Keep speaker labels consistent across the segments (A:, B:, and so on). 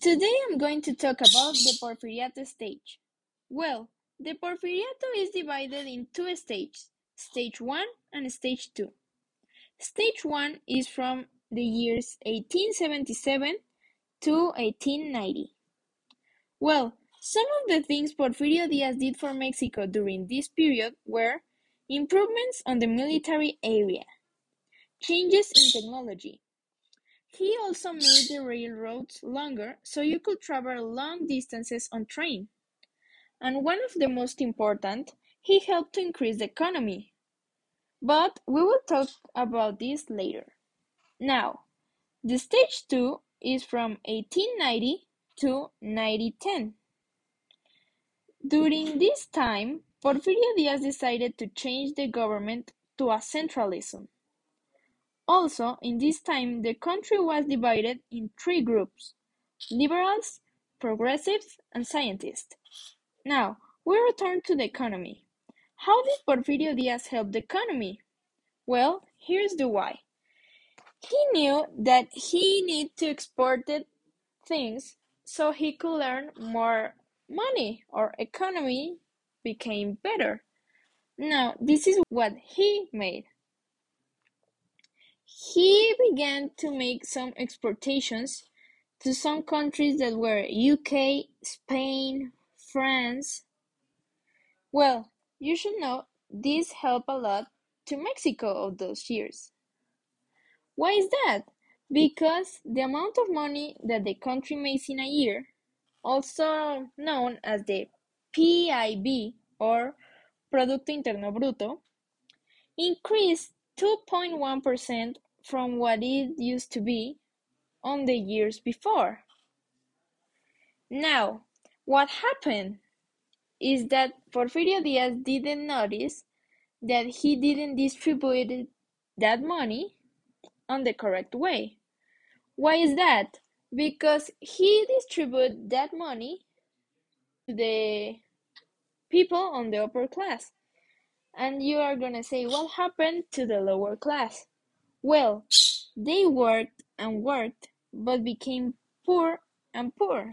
A: Today I'm going to talk about the Porfiriato stage. Well, the Porfiriato is divided in two stages, stage 1 and stage 2. Stage 1 is from the years 1877 to 1890. Well, some of the things Porfirio Diaz did for Mexico during this period were improvements on the military area, changes in technology. He also made the railroads longer so you could travel long distances on train. And one of the most important, he helped to increase the economy. But we will talk about this later. Now, the stage 2 is from 1890 to 1910. During this time, Porfirio Diaz decided to change the government to a centralism. Also, in this time, the country was divided in three groups liberals, progressives, and scientists. Now, we return to the economy. How did Porfirio Diaz help the economy? Well, here's the why. He knew that he needed to export things so he could earn more money or economy became better. Now, this is what he made. He began to make some exportations to some countries that were UK, Spain, France. Well, you should know this helped a lot to Mexico of those years. Why is that? Because the amount of money that the country makes in a year, also known as the PIB or Producto Interno Bruto, increased 2.1% from what it used to be on the years before. Now, what happened is that Porfirio Diaz didn't notice that he didn't distribute that money on the correct way. Why is that? Because he distributed that money to the people on the upper class. And you are gonna say, what happened to the lower class? Well, they worked and worked, but became poor and poor.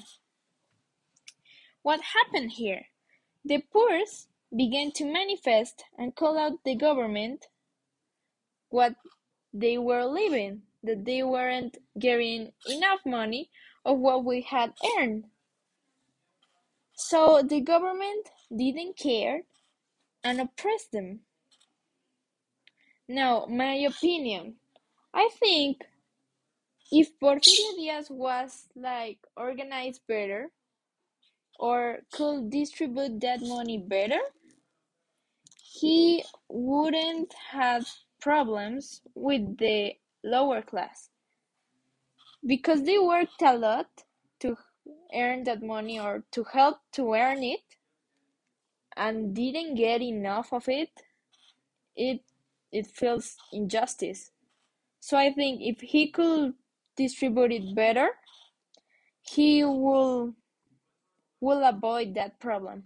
A: What happened here? The poor began to manifest and call out the government what they were living, that they weren't getting enough money of what we had earned. So the government didn't care and oppressed them. Now, my opinion, I think if Porfirio Diaz was like organized better or could distribute that money better, he wouldn't have problems with the lower class. Because they worked a lot to earn that money or to help to earn it and didn't get enough of it it it feels injustice. So i think if he could distribute it better he will will avoid that problem